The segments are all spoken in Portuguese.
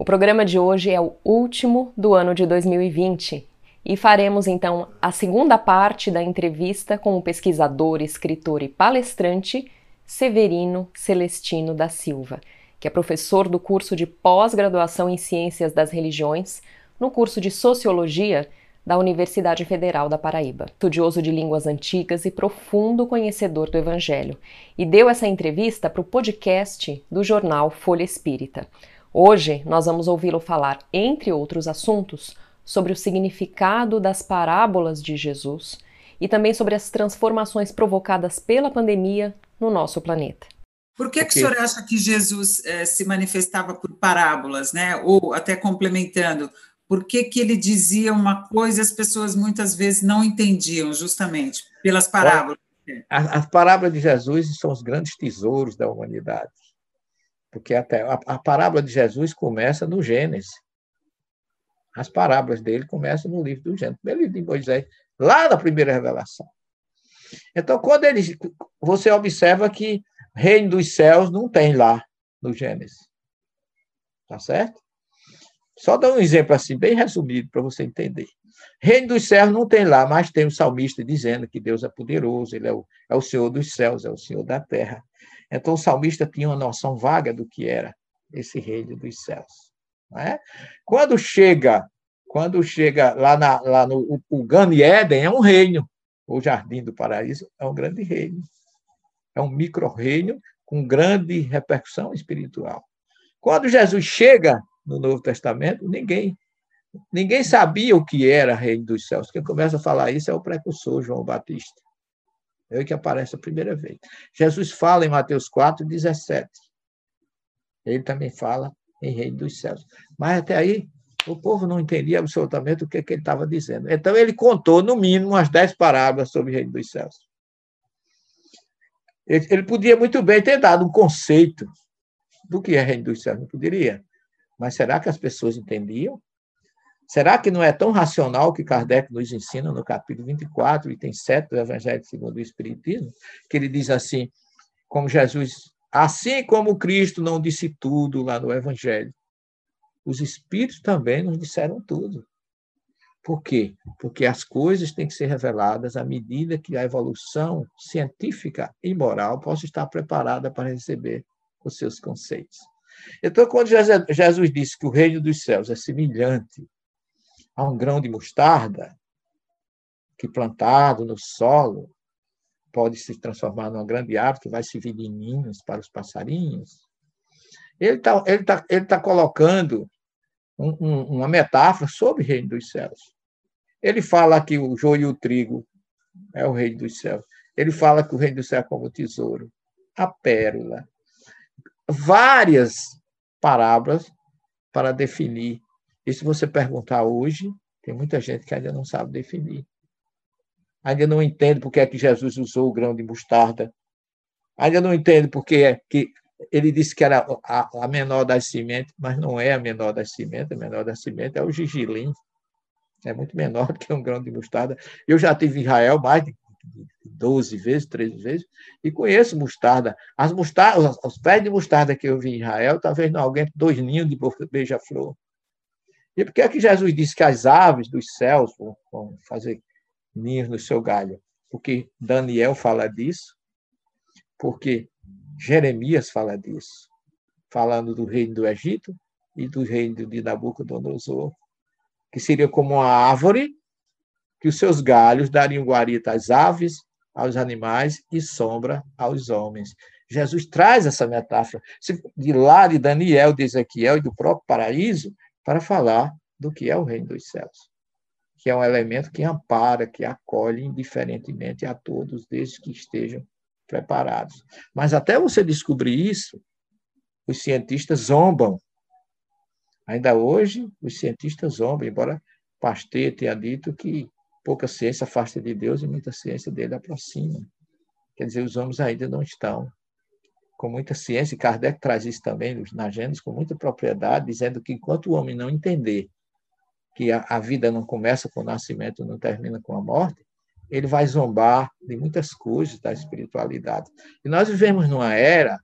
O programa de hoje é o último do ano de 2020 e faremos então a segunda parte da entrevista com o pesquisador, escritor e palestrante Severino Celestino da Silva, que é professor do curso de pós-graduação em Ciências das Religiões, no curso de Sociologia da Universidade Federal da Paraíba. Estudioso de línguas antigas e profundo conhecedor do Evangelho, e deu essa entrevista para o podcast do jornal Folha Espírita. Hoje nós vamos ouvi-lo falar, entre outros assuntos, sobre o significado das parábolas de Jesus e também sobre as transformações provocadas pela pandemia no nosso planeta. Por que, que o senhor acha que Jesus eh, se manifestava por parábolas, né? Ou até complementando, por que, que ele dizia uma coisa e as pessoas muitas vezes não entendiam, justamente pelas parábolas? As, as parábolas de Jesus são os grandes tesouros da humanidade. Porque até a, a parábola de Jesus começa no Gênesis. As parábolas dele começam no livro do Gênesis, no livro de Moisés, lá na primeira revelação. Então, quando ele, você observa que reino dos céus não tem lá no Gênesis. Tá certo? Só dar um exemplo assim, bem resumido, para você entender. Reino dos céus não tem lá, mas tem o salmista dizendo que Deus é poderoso, ele é o, é o Senhor dos céus, é o Senhor da terra. Então, o salmista tinha uma noção vaga do que era esse reino dos céus. Né? Quando chega quando chega lá, na, lá no o, Gan Eden, é um reino. O Jardim do Paraíso é um grande reino. É um micro-reino com grande repercussão espiritual. Quando Jesus chega no Novo Testamento, ninguém ninguém sabia o que era reino dos céus. Quem começa a falar isso é o precursor João Batista. É ele que aparece a primeira vez. Jesus fala em Mateus 4, 17. Ele também fala em reino dos céus. Mas até aí, o povo não entendia absolutamente o que, que ele estava dizendo. Então, ele contou, no mínimo, umas dez parábolas sobre o reino dos céus. Ele, ele podia muito bem ter dado um conceito do que é reino dos céus, não poderia. Mas será que as pessoas entendiam? Será que não é tão racional que Kardec nos ensina no capítulo 24, item 7 do Evangelho segundo o Espiritismo, que ele diz assim, como Jesus Assim como Cristo não disse tudo lá no Evangelho, os Espíritos também nos disseram tudo. Por quê? Porque as coisas têm que ser reveladas à medida que a evolução científica e moral possa estar preparada para receber os seus conceitos. Então, quando Jesus disse que o reino dos céus é semelhante a um grão de mostarda, que plantado no solo pode se transformar numa grande árvore que vai servir de ninhos para os passarinhos. Ele está ele tá, ele tá colocando um, um, uma metáfora sobre o reino dos céus. Ele fala que o joio e o trigo é o reino dos céus. Ele fala que o reino dos céus é como o tesouro, a pérola. Várias parábolas para definir. E se você perguntar hoje, tem muita gente que ainda não sabe definir ainda não entende porque é que Jesus usou o grão de mostarda, ainda não entende porque é que ele disse que era a, a menor das sementes, mas não é a menor das sementes, a menor das sementes é o gigilim, é muito menor do que um grão de mostarda. Eu já tive em Israel mais de 12 vezes, 13 vezes, e conheço mostarda. As mostardas, os pés de mostarda que eu vi em Israel, talvez não alguém dois ninhos de beija-flor. E por que é que Jesus disse que as aves dos céus vão fazer ninhos no seu galho. Porque Daniel fala disso, porque Jeremias fala disso, falando do reino do Egito e do reino de Nabucodonosor, que seria como uma árvore que os seus galhos dariam guarita às aves, aos animais e sombra aos homens. Jesus traz essa metáfora de lá de Daniel, de Ezequiel e do próprio paraíso para falar do que é o reino dos céus que é um elemento que ampara, que acolhe indiferentemente a todos, desde que estejam preparados. Mas até você descobrir isso, os cientistas zombam. Ainda hoje, os cientistas zombam, embora Pasteur tenha dito que pouca ciência afasta de Deus e muita ciência dele aproxima. Quer dizer, os homens ainda não estão com muita ciência, e Kardec traz isso também na Gênesis com muita propriedade, dizendo que enquanto o homem não entender que a, a vida não começa com o nascimento, não termina com a morte, ele vai zombar de muitas coisas da espiritualidade. E nós vivemos numa era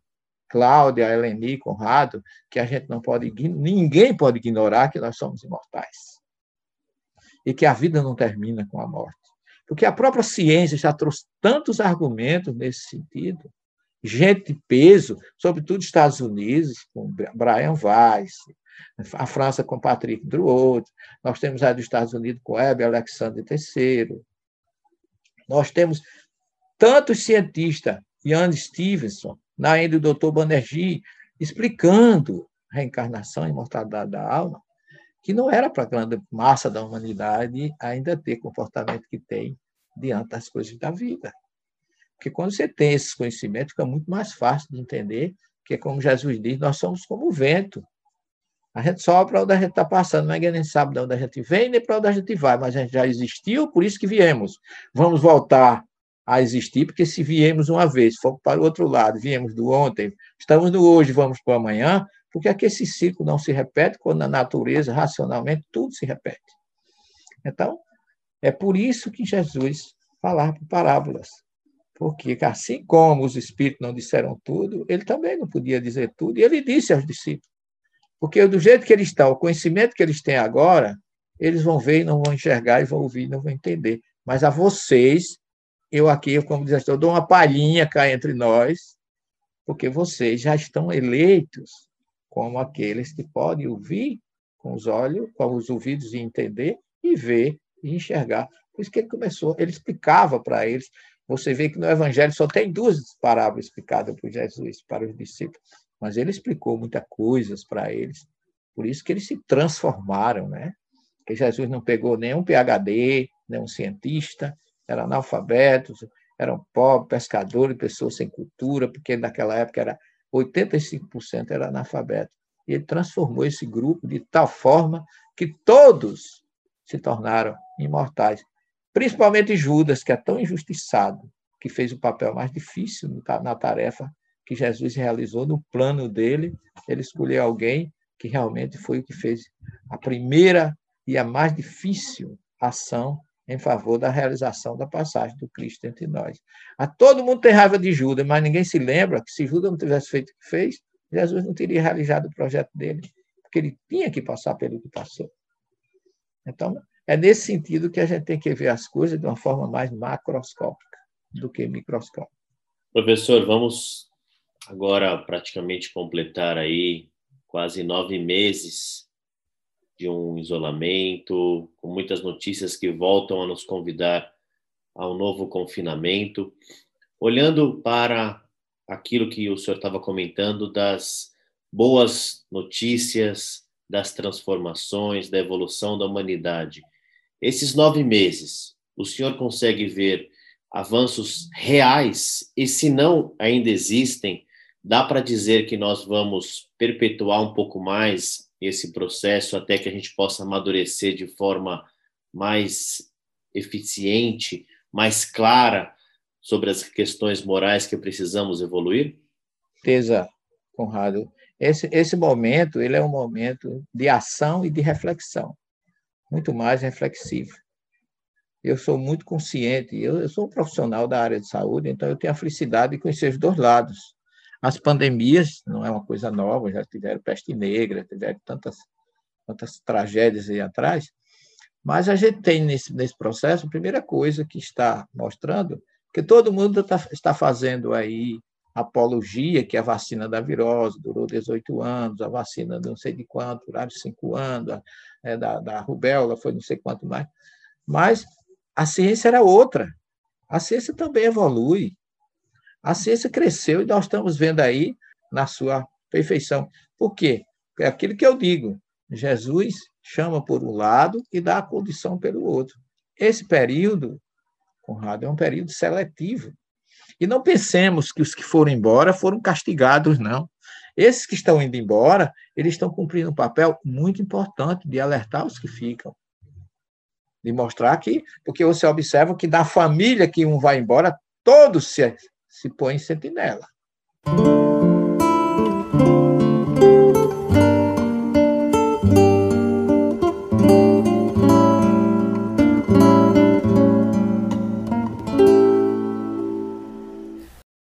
Cláudia, Eleni, Conrado, que a gente não pode, ninguém pode ignorar que nós somos imortais. E que a vida não termina com a morte. Porque a própria ciência já trouxe tantos argumentos nesse sentido. Gente de peso, sobretudo Estados Unidos, com Brian Weiss, a França com Patrick Drouot, nós temos a dos Estados Unidos com Hebe Alexander III. Nós temos tantos cientistas, Ian Stevenson, na ainda do Dr. Banerjee, explicando reencarnação e imortalidade da alma, que não era para a grande massa da humanidade ainda ter comportamento que tem diante das coisas da vida. Porque quando você tem esses conhecimentos, fica muito mais fácil de entender que, como Jesus diz, nós somos como o vento. A gente sopra para onde a gente está passando, ninguém nem sabe de onde a gente vem nem para onde a gente vai, mas a gente já existiu, por isso que viemos. Vamos voltar a existir, porque se viemos uma vez, fomos para o outro lado, viemos do ontem, estamos no hoje, vamos para o amanhã, porque aqui esse ciclo não se repete, quando na natureza, racionalmente, tudo se repete. Então, é por isso que Jesus falava por parábolas, porque assim como os espíritos não disseram tudo, ele também não podia dizer tudo, e ele disse aos discípulos, porque do jeito que eles estão, o conhecimento que eles têm agora, eles vão ver e não vão enxergar, e vão ouvir e não vão entender. Mas a vocês, eu aqui, como diz, eu dou uma palhinha cá entre nós, porque vocês já estão eleitos como aqueles que podem ouvir com os olhos, com os ouvidos e entender, e ver e enxergar. Por isso que ele começou, ele explicava para eles. Você vê que no Evangelho só tem duas parábolas explicadas por Jesus para os discípulos mas ele explicou muitas coisas para eles. Por isso que eles se transformaram, né? Que Jesus não pegou nenhum PhD, nenhum cientista, eram analfabetos, eram pobres, pescadores, pessoas sem cultura, porque naquela época era 85% era analfabeto. E ele transformou esse grupo de tal forma que todos se tornaram imortais. Principalmente Judas, que é tão injustiçado, que fez o papel mais difícil na tarefa que Jesus realizou no plano dele, ele escolheu alguém que realmente foi o que fez a primeira e a mais difícil ação em favor da realização da passagem do Cristo entre nós. A todo mundo tem raiva de Judas, mas ninguém se lembra que se Judas não tivesse feito o que fez, Jesus não teria realizado o projeto dele, porque ele tinha que passar pelo que passou. Então, é nesse sentido que a gente tem que ver as coisas de uma forma mais macroscópica do que microscópica. Professor, vamos agora praticamente completar aí quase nove meses de um isolamento, com muitas notícias que voltam a nos convidar ao novo confinamento. Olhando para aquilo que o senhor estava comentando das boas notícias, das transformações, da evolução da humanidade. Esses nove meses, o senhor consegue ver avanços reais? E se não ainda existem, Dá para dizer que nós vamos perpetuar um pouco mais esse processo até que a gente possa amadurecer de forma mais eficiente, mais clara sobre as questões morais que precisamos evoluir? Certeza, Conrado. Esse, esse momento ele é um momento de ação e de reflexão, muito mais reflexivo. Eu sou muito consciente, eu, eu sou um profissional da área de saúde, então eu tenho a felicidade de conhecer os dois lados as pandemias não é uma coisa nova, já tiveram peste negra, tiveram tantas, tantas tragédias aí atrás, mas a gente tem nesse, nesse processo, a primeira coisa que está mostrando, que todo mundo tá, está fazendo aí apologia, que a vacina da virose durou 18 anos, a vacina não sei de quanto, durou 5 anos, a, é, da, da rubéola foi não sei quanto mais, mas a ciência era outra. A ciência também evolui. A ciência cresceu e nós estamos vendo aí na sua perfeição. Por quê? É aquilo que eu digo. Jesus chama por um lado e dá a condição pelo outro. Esse período, Conrado, é um período seletivo. E não pensemos que os que foram embora foram castigados, não. Esses que estão indo embora, eles estão cumprindo um papel muito importante de alertar os que ficam. De mostrar que, porque você observa que da família que um vai embora, todos se se põe em sentinela.